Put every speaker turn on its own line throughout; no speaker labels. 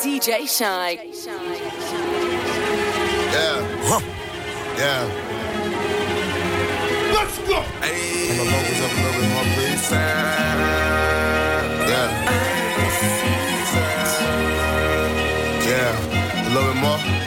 DJ Shynn.
Yeah. Huh. Yeah.
Let's go.
Hey. And the vocals up a little bit more, please. Yeah. Yeah. A little bit more.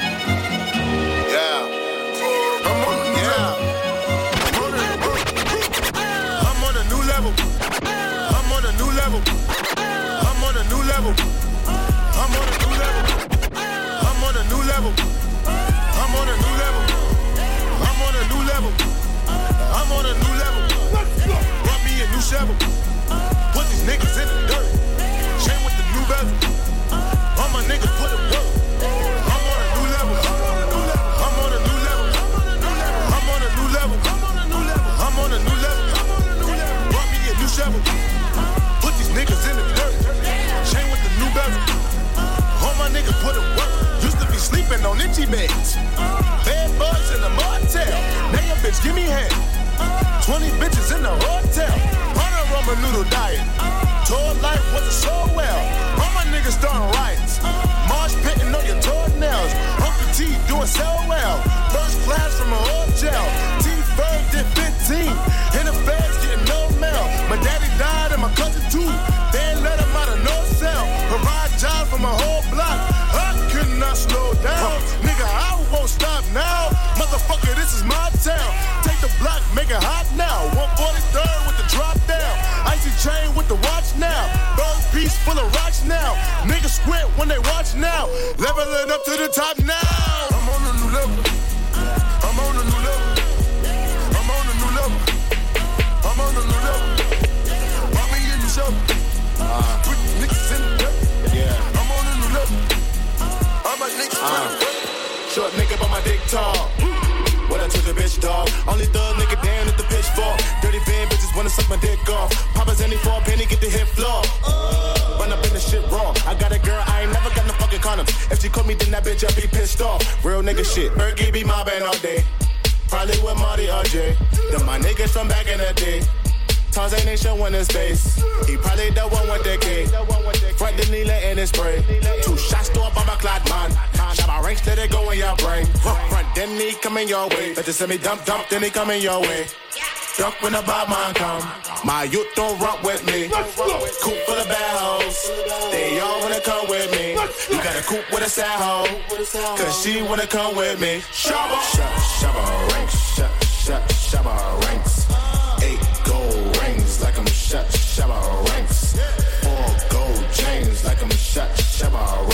This is my town. Take the block, make it hot now. 143rd with the drop down. Icy chain with the watch now. Bird piece full of rocks now. Niggas squint when they watch now. Leveling up to the top now. I'm on a new level. I'm on a new level. I'm on a new level. I'm on a new level. Pop me in the show. Put niggas in the dirt.
Yeah.
I'm on a new level. All my niggas
Uh.
Short nigga, but my dick tall. I took a bitch, dog. Only thug nigga down at the pitchfork. Dirty van bitches wanna suck my dick off. Papa's any for a penny, get the hit floor. Run up in the shit raw. I got a girl, I ain't never got no fucking condoms. If she caught me, then that bitch, I be pissed off. Real nigga shit. Erky be mobbing all day. Probably with Marty or. Them my niggas from back in the day. Tarzan ain't showing his face. He probably the one with the K. Front the needle in his spray. Two shots to a bomber clad man. Shot my ranks, let it go in your brain. Front, then he coming your way. Better send me dump, dump, then he coming your way. Duck when the bad man come. My youth don't rock with me. Coop full of bad hoes. They all wanna come with me. You got a coop with a sad hoe. Cause she wanna come with me. Shabba. Shabba ranks. Shabba, shabba ranks.
tomorrow.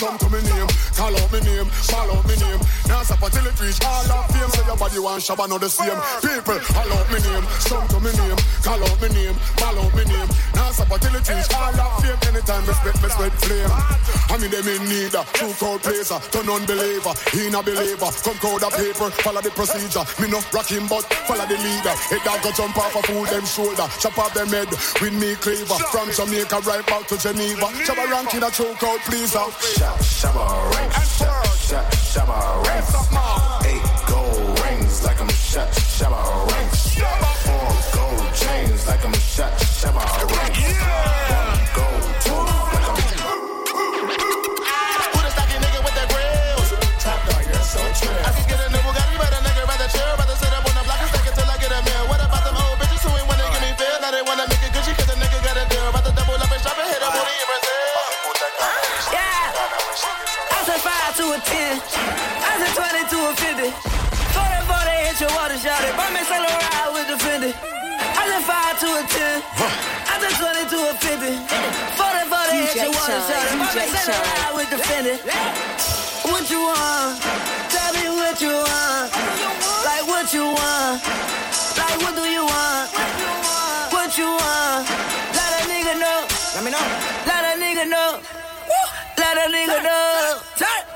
Come to me name. Call out me name, call out me name. Now stop until it reach all of fame. Say your body want shabba, not the same. People, call out me name, come to me name. Call out me name, call out me name. Stop until it reach all fame. Anytime me spit, me spit flame. I mean them in need a true crowd placer, uh, turn unbeliever, he not believer. Come crowd of paper, follow the procedure. Me no rock him, but follow the leader. Head dog go jump off a fool them shoulder, chop off them head with me cleaver. From Jamaica right back to Geneva, Shabba rank in a true crowd pleaser.
Shabba ranks. Shut, shabba ranks. Eight gold rings like I'm. Shabba
five to a ten. I just twenty into a fifty. Forty for the hit you wanna shot it. My bitch said I
would
defend it. What you want? Tell me what you want. Like what you want? Like what do you want? What you want? Let a nigga know. Let me know. Let a nigga know. Let a
nigga know. Turn.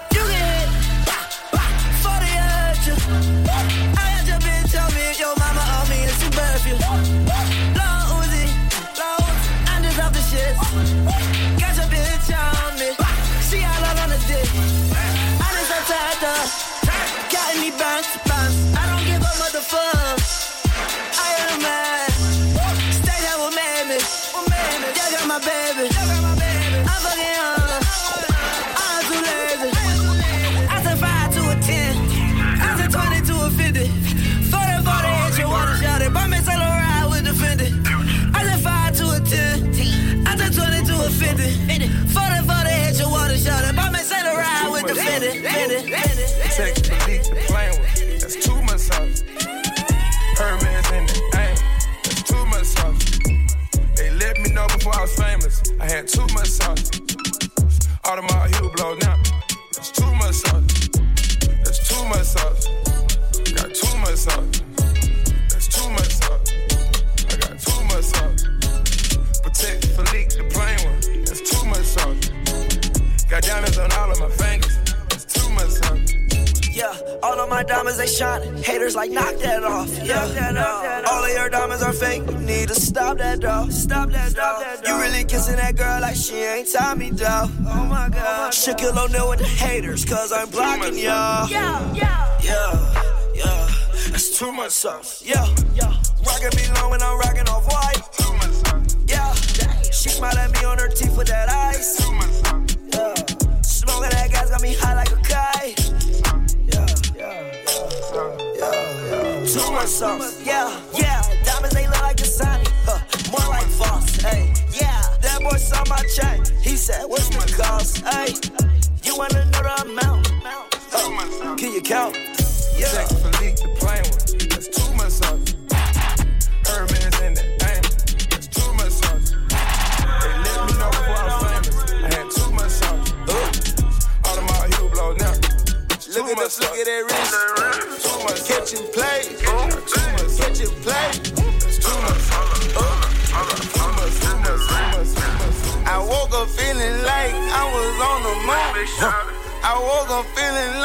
Got diamonds on all of my fingers. That's too much sauce.
Yeah, all of my diamonds they shining. Haters like knock that off. Yeah, all of your diamonds are fake. You need to stop that dog. Stop that dog. You really kissing that girl like she ain't Tommy dog. Oh my god. Oh, Shaquille O'Neal with the haters, cause I'm blocking y'all. Yeah, yeah, yeah, yeah. That's too much sauce. Yeah, yeah. Rockin' me long when I'm rockin' off white.
Too much sauce.
Yeah, she smile at me on her teeth with that ice.
Too much sauce.
Yeah, smoking that gas got me high like a kite. Yeah, yeah, yeah, yeah. Too much sauce. Yeah, yeah. Diamonds they look like Dasani. Huh, more like Voss. Hey, yeah. That boy saw my chain. He said, What's the cost? Hey, you wanna know the amount? Huh, can you count? Yeah.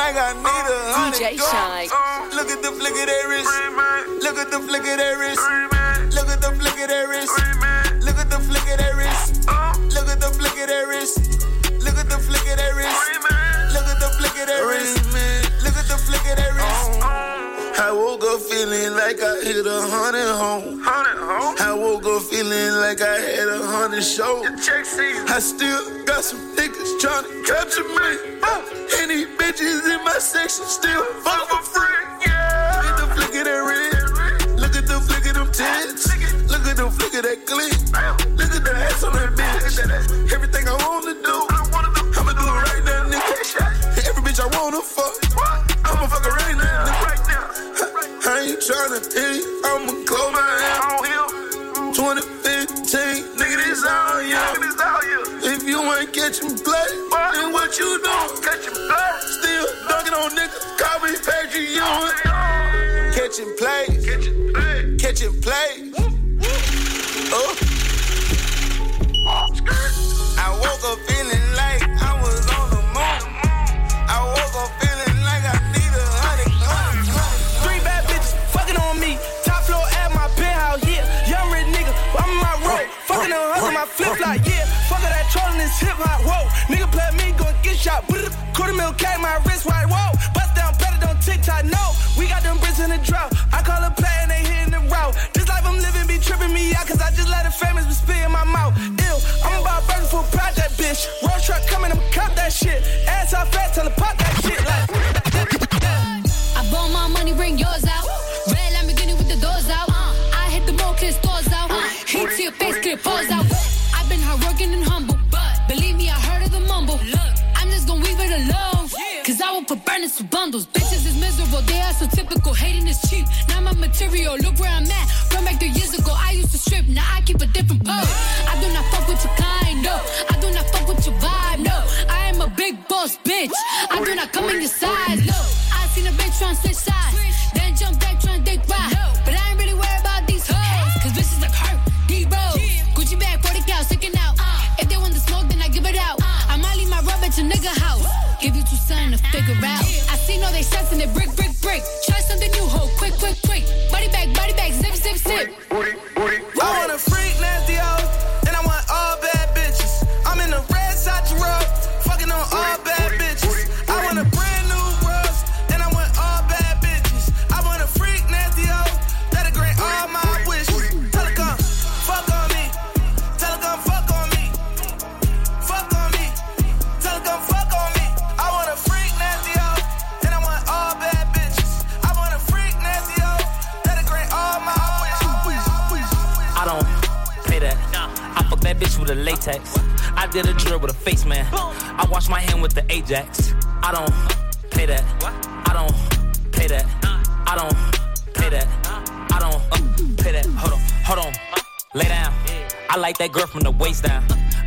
Like I need a ah, hundred
DJ Shynn.
Uh. Look at the flick of that wrist. Look at the flick of that wrist. Look at the flick of that wrist. Look at the flick of that wrist. Look at the flick of that wrist. Look at the flick of that wrist. Look at the flick of that wrist. Look at the flick of that wrist. I woke up feeling like I hit a hundred home. Feeling like I had a hundred shows. I still got some niggas trying to capture me. And these bitches in my section still fuck for free. Yeah. Look at the flick of that red. Look at the flick of them tits. Look at the flick of that clip. Look at the ass on that bitch. Everything I wanna do, I'ma do it right now, nigga. Every bitch I wanna fuck, I'ma fuck her right now, nigga. I ain't tryna hit, I'ma catch me bloody. Then what you do? Catch him bloody. Still dunking on niggas. Call me Patrick Ewing. Catching plays. Catching plays. Catching
plays. Uh. Oh. Out fat, tell her pop that shit. Like,
I bought my money, bring yours out. Red Lamborghini with the doors out. I hit the mall, clear stores out. Hit to your face, clear pause out. I've been hardworking and humble, but believe me, I heard of the mumble. Look, I'm just gonna leave it alone. Cause I will put burners for bundles. Bitches is miserable, they are so typical. Hating is cheap. Now my material, look where I'm at. From back three years ago, I used to strip, now I keep a different pose. I do not fuck boss, bitch. I do not come in your size, look. I seen a bitch tryna switch sides.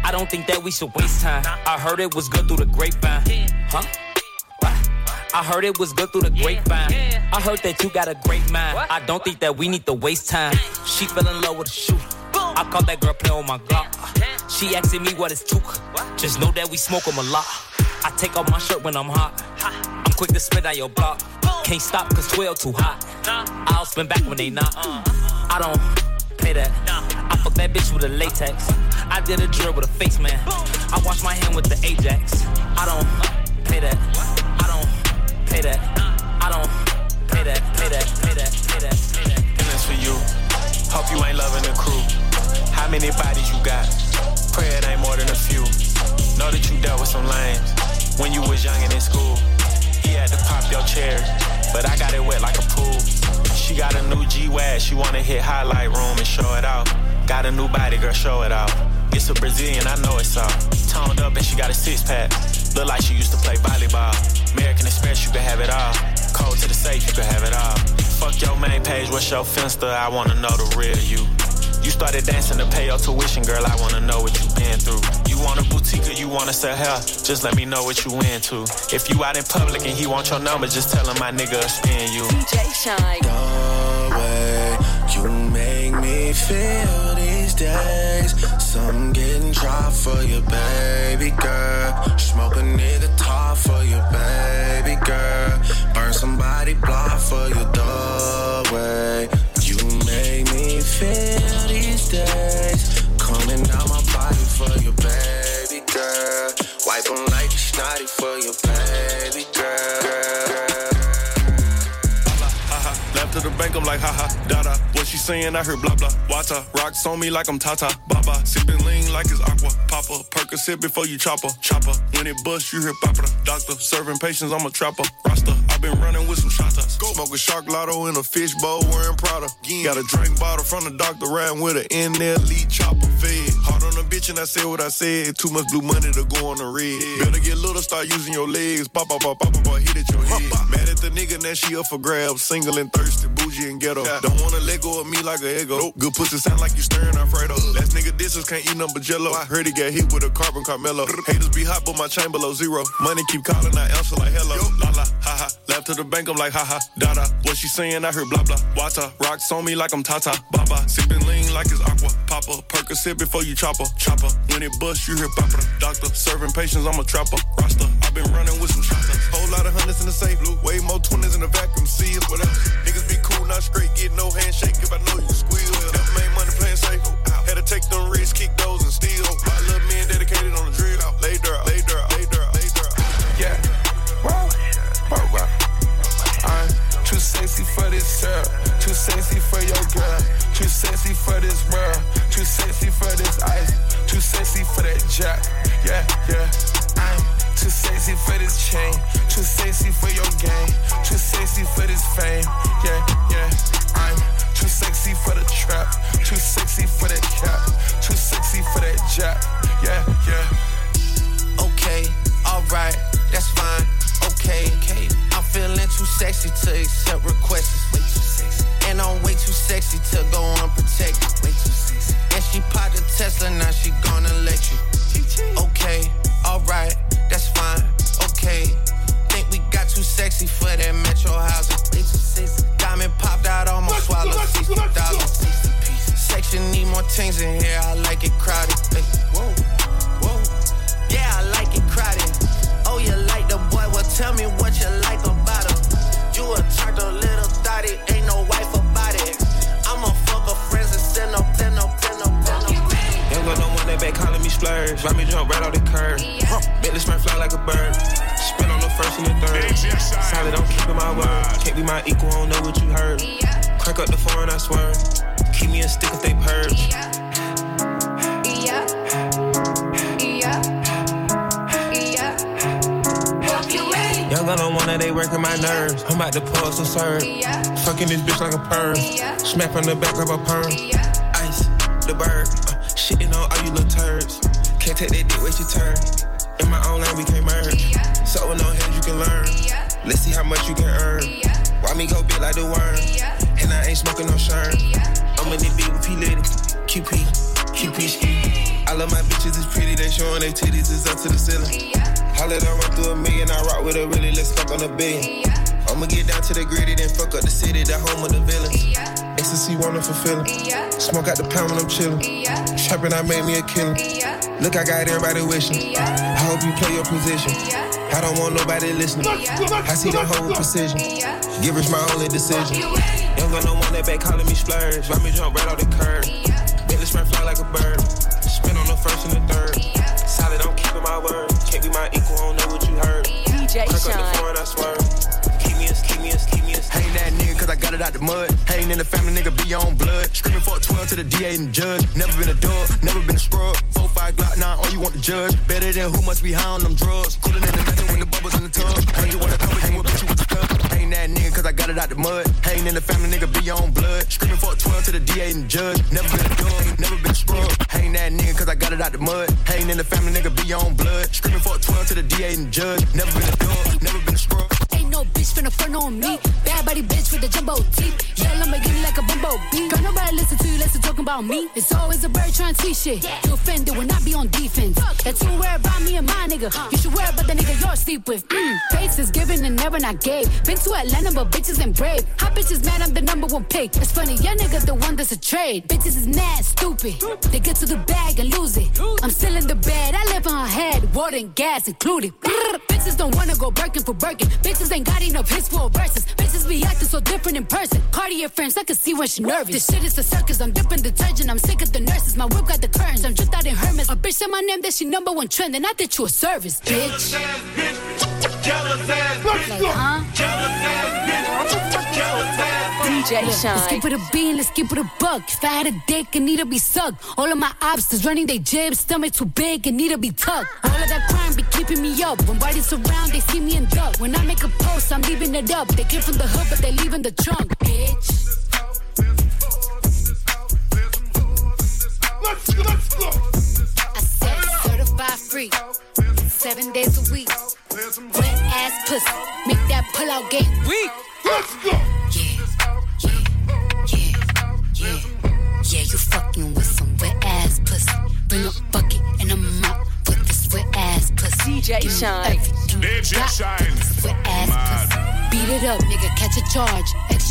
I
don't think that we should waste time. I heard it was good through the grapevine. Huh? I heard it was good through the grapevine. I heard that you got a great mind. I don't think that we need to waste time. She fell in love with a shoe. I caught that girl playing with my Glock. She asking me what is took. Just know that we smoke 'em a lot. I take off my shirt when I'm hot. I'm quick to spit out your block. Can't stop cause 12 too hot. I'll spin back when they not. I don't pay that. Fuck that bitch with a latex. I did a drill with a face man. I wash my hand with the Ajax. I don't pay that. I don't pay that. I don't pay that. Pay that. Pay that. Pay that. Pay that.
And that's for you. Hope you ain't loving the crew. How many bodies you got? Pray it ain't more than a few. Know that you dealt with some lames when you was young and in school. He had to pop your chair, but I got it wet like a pool. She got a new G-Wag, she wanna hit highlight room and show it out. Got a new body, girl, show it off. It's a Brazilian, I know it's all. Toned up and she got a six pack. Look like she used to play volleyball. American Express, you can have it all. Code to the safe, you can have it all. Fuck your main page, what's your finsta? I wanna know the real you. You started dancing to pay your tuition, girl. I wanna know what you been through. You want a boutique or you wanna sell hair? Just let me know what you into. If you out in public and he want your number, just tell him my nigga spin you.
DJ Shynn.
The way you make me feel these days. Some getting dry for you, baby girl. Smoke a nigga top for you, baby girl. Burn somebody block for your the way you make me feel these days. Coming out my body for you, baby girl. Wipe 'em like snotty for you, baby girl.
Left to the bank, I'm like, haha, dada. What she saying? I heard blah blah. Wata rocks on me like I'm Tata. Baba sipping lean like it's aqua. Papa Percocet before you chopper. Chopper when it bust, you hear papa. Doctor serving patients, I'm a trapper. Rasta, i been running with some shotas. Smoke a shark lotto in a fish bowl wearing Prada. Got a drink bottle from the doctor riding with an in lead chopper bitch and I said what I said. Too much blue money to go on the red. Better get little, start using your legs. Pop, pop, pop, pop, pop, hit at your head. Mad at the nigga, now she up for grabs. Single and thirsty, bougie and ghetto. Don't wanna let go of me like a ego. Good pussy sound like you stirring Alfredo. Last nigga disses can't eat nothing but jello. I heard he got hit with a carbon Carmelo. Haters be hot, but my chain below zero. Money keep calling, I answer like hello. La la, ha ha. Left to the bank, I'm like haha, ha. Da da. What she saying? I heard blah blah. Wata rocks on me like I'm Tata. Baba sipping lean like it's aqua. Papa Percocet before you chopper. Chopper when it bust, you hear papa. Doctor serving patients, I'm a trapper. Rasta, i been running with some shots. Whole lot of hundreds in the safe. Blue. Way more twenties in the vacuum seal. What else? Niggas be cool, not straight. Get no handshake if I know you squeal. Never made money playing safe. Had to take them risks, kick those and steal.
More things in here, I like it crowded. Hey, whoa, whoa. Yeah, I like it crowded. Oh, you like the boy? Well, tell me what you like about him. You a a little thotty, ain't no wife about it. I'ma fuck her friends and send no, send no, send no, send no.
Young girl, no one that back calling me splurge. Ride me jump right off the curb. Huh. Bentley spring fly like a bird. Spin on the first and the third. Solid, I'm keeping my word. Can't be my equal, I don't know what you heard. Crack up the phone, I swear keep me a stick if they purge.
Yeah.
I don't wanna, they working my nerves. I'm about to pull some serve.
Yeah.
Fucking this bitch like a perm.
Yeah.
Smack on the back of a perm.
Yeah.
Ice, the bird. Uh, shitting on all you little turds.
Can't take that dick, with your turn. In my own lane, we can't merge. Yeah. So with no hands, you can learn. Yeah. Let's see how much you can earn. Yeah. Why me go big like the worm? Yeah. And I ain't smoking no shirt. I'm in the beat with P Litty, QP, QP ski. I love my bitches, it's pretty, they showing their titties, it's up to the ceiling. Holla, I run through a million, I rock with a really, let's fuck on a billion. I'ma get down to the gritty, then fuck up the city, the home of the villains. Ecstasy, wonderful feeling. Smoke out the pound when I'm chillin'. Trapping, I made me a killer. Look, I got everybody wishing. I hope you play your position. I don't want nobody listening. I see the whole precision. Give Givers my only decision. Young got no one that back calling me splurge. Ride me jump right off the curb. Bentley spread fly like a bird. Spin on the first and the third. Solid, I'm keeping my word. Can't be my equal, I don't know what you heard.
DJ
Crack up the
Shynn.
foreign, I swear. Keep me a, keep me a, keep me a.
I ain't that nigga cause I got it out the mud. Hating in the family, nigga be on blood. Screaming for 12 to the DA and judge. Never been a dog, never been a scrub. Want to judge. Better than who must be high on them drugs. Cooler than the nothing when the bubbles in the tub. I just wanna come with you you with the. I ain't that nigga cause I got it out the mud. Hating in the family, nigga be on blood. Screaming for a 12 to the DA and judge. Never been a dog, never been a scrub. I that nigga cause I got it out the mud. Hating in the family, nigga be on blood. Screaming for a 12 to the DA and judge. Never been a dog, never been a
no bitch finna front on me. Bad body bitch with the jumbo teeth. Yeah, Lamborghini like a bumblebee. Don't nobody listen to you, listen talking about me. It's always a bird trying to shit. You offended when I be on defense. That's you worry about me and my nigga. You should worry about the nigga you're sleep with. Mm. Face is given and never not gave. Been to Atlanta, but bitches ain't brave. Hot bitches mad, I'm the number one pick. It's funny, your nigga the one that's a trade. Bitches is mad, stupid. They get to the bag and lose it. I'm still in the bed, I live on her head. Water and gas included. Brrr. Bitches don't wanna go Birkin for Birkin. Bitches ain't got enough hits for verses. Bitches be acting so different in person. Cartier friends, I can see when she nervous. This shit is a circus, I'm dipping detergent. I'm sick of the nurses. My whip got the curtains. I'm just out in Hermes. A bitch said my name, that she number one trend. And I did you a service, bitch. Like, huh?
DJ
Let's keep it a bean, let's keep it a buck. If I had a dick, it need to be sucked. All of my obstacles running they jibs, stomach too big, it need to be tucked. All of that crime be keeping me up. When bodies around, they see me in duck. When I make a post, I'm leaving it up. They came from the hood, but they leaving the trunk, bitch. Let's go, let's go. I said certified free, seven days a week. Wet ass pussy, make that pull out game weak. Let's go. Yeah, yeah, yeah, yeah. You fucking with some wet ass pussy. Bring a bucket and a mop with this wet ass pussy.
DJ
Give me Shynn.
DJ Shynn.
with this wet ass pussy. Beat it up, nigga, catch a charge.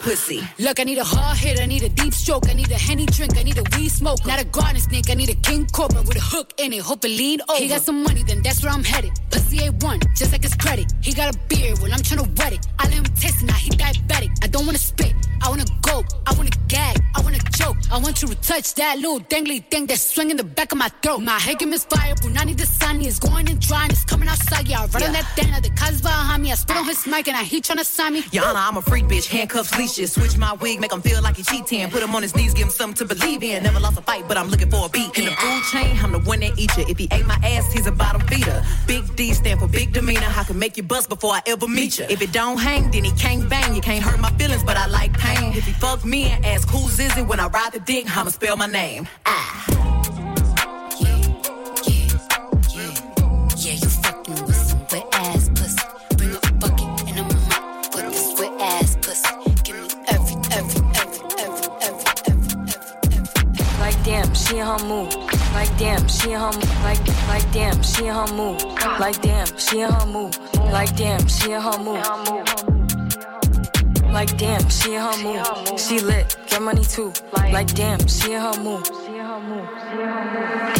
pussy.
Look, I need a hard hit, I need a deep stroke, I need a henny drink, I need a weed smoke. Not a garden snake, I need a king cobra with a hook in it. Hope it lean over. He got some money, then that's where I'm headed. Pussy A1, just like his credit. He got a beard, well, I'm wet let him taste it, touch that little dangly thing that's swinging the back of my throat. My head game is fire, Punani the sun is going and drying, it's coming outside. Yeah, I run on that thing, the cuz behind me. I spit on his mic and I he tryna sign me.
Honor, I'm a freak bitch, handcuffs, leashes. Switch my wig, make him feel like he cheating. Put him on his knees, give him something to believe in. Never lost a fight, but I'm looking for a beat. In the food chain, I'm the one that eat you. If he ate my ass, he's a bottom feeder. Big D stand for big demeanor. I can make you bust before I ever meet you. If it don't hang, then he can't bang. You can't hurt my feelings, but I like pain. If he fuck me and ask who's is it when I ride the dick, I'ma spell my name. Ah.
Yeah, you fucking with some wet ass pussy. Bring a bucket and a mop this wet ass pussy. Give me every, every, every, every, every, every, every.
Like damn, she her mood. Like damn, she her mood. Like like damn, she her mood. Like damn, she her mood. Like damn, she her mood. Like damn, she in her mood. She lit, get money too. Like damn, she in her mood. In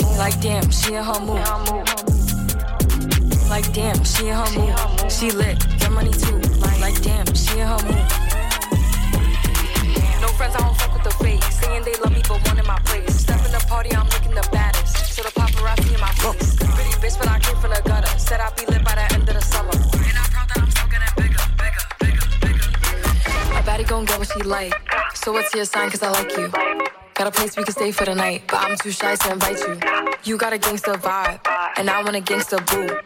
Like, damn, she in her mood. Like, damn, she in her mood. She lit, get money too. Like, damn, she in her mood. No friends, I don't fuck with the fake. Saying they love me, but one in my place. Step in the party, I'm looking the baddest. So the paparazzi in my face. Pretty bitch, but I came from the gutter. Said I'd be lit by the end of the summer. And I'm proud that I'm still getting bigger, bigger, bigger, bigger. Baddie gon' get what she like. So what's your sign? Cause I like you. Got a place we can stay for the night, but I'm too shy to invite you. You got a gangster vibe, and I want a gangster boo.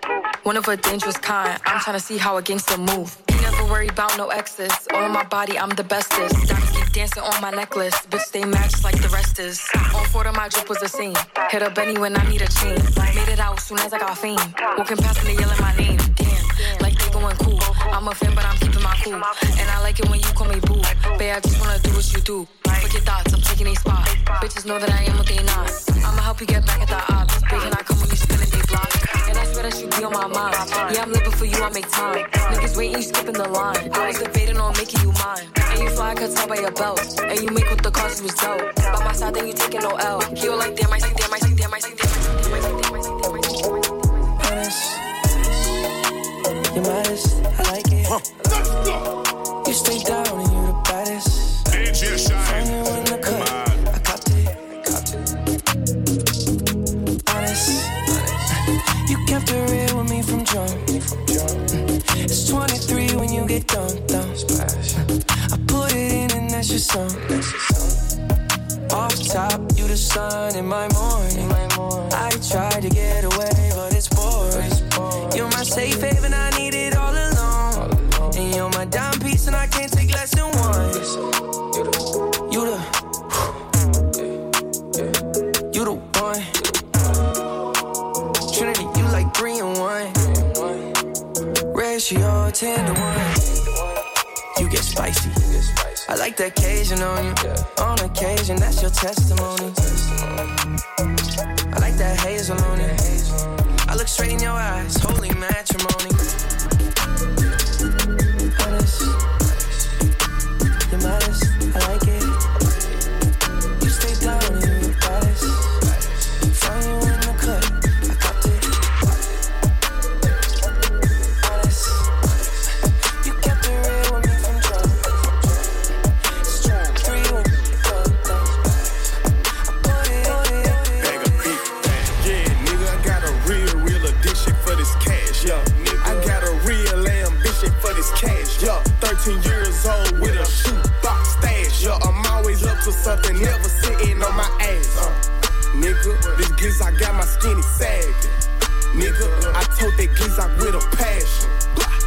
One of a dangerous kind. I'm trying to see how a gangster move. Never worry about no exes. All on my body, I'm the bestest. Diamonds keep dancing on my necklace. Bitch, stay matched like the rest is. On four of my drip was the same. Hit up Benny when I need a chain. Made it out soon as I got fame. Walking past and they yelling my name. Damn, like they going cool. I'm a fan, but I'm keeping my cool. And I like it when you call me boo. Babe, I just wanna do what you do. What's your thoughts? I'm taking a spot. Bitches know that I am what they not. I'ma help you get back at the odds. Big and I come when you spinning they block. And I swear that you be on my mind. Yeah, I'm living for you, I make time. Niggas waiting, you skipping the line. I was debating on making you mine. And you fly, I could by your belt. And you make what the cause you was dope. By my side, then you taking no L. Heal like damn, I see, damn, I see, damn, I see, damn, I see, damn, I see, damn, I see, damn, I see, damn, I see.
You're modest, I like it. Huh. You stay down and you song. Off top, you the sun in my morning. I tried to get away, but it's boring. You're my safe haven, I need it all alone. And you're my dime piece, and I can't take less than one. You the, you the one. Trinity, you like three and one. Ratio ten to one. You get spicy. I like the occasion on you. Yeah. On occasion, that's your testimony. I like that hazel on it. I look straight in your eyes, holy matrimony.
Told that giz I with a passion.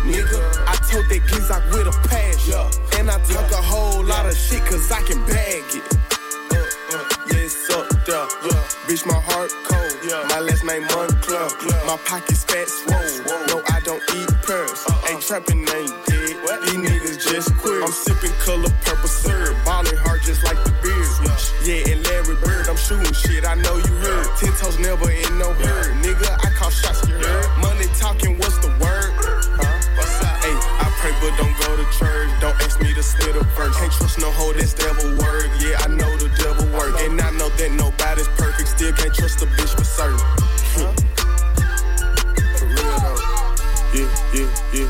Nigga, I told that giz I with a passion. And I talk a whole lot of shit cause I can bag it. Uh, uh, yes, up there. Bitch, my heart cold. My last name Moncler. My pockets fat swole. No, I don't eat pearls. Ain't trapping, ain't dead. These niggas just queer. I'm sipping color purple syrup. Ballin' hard just like the beard. Yeah, and Larry Bird, I'm shooting shit. I know you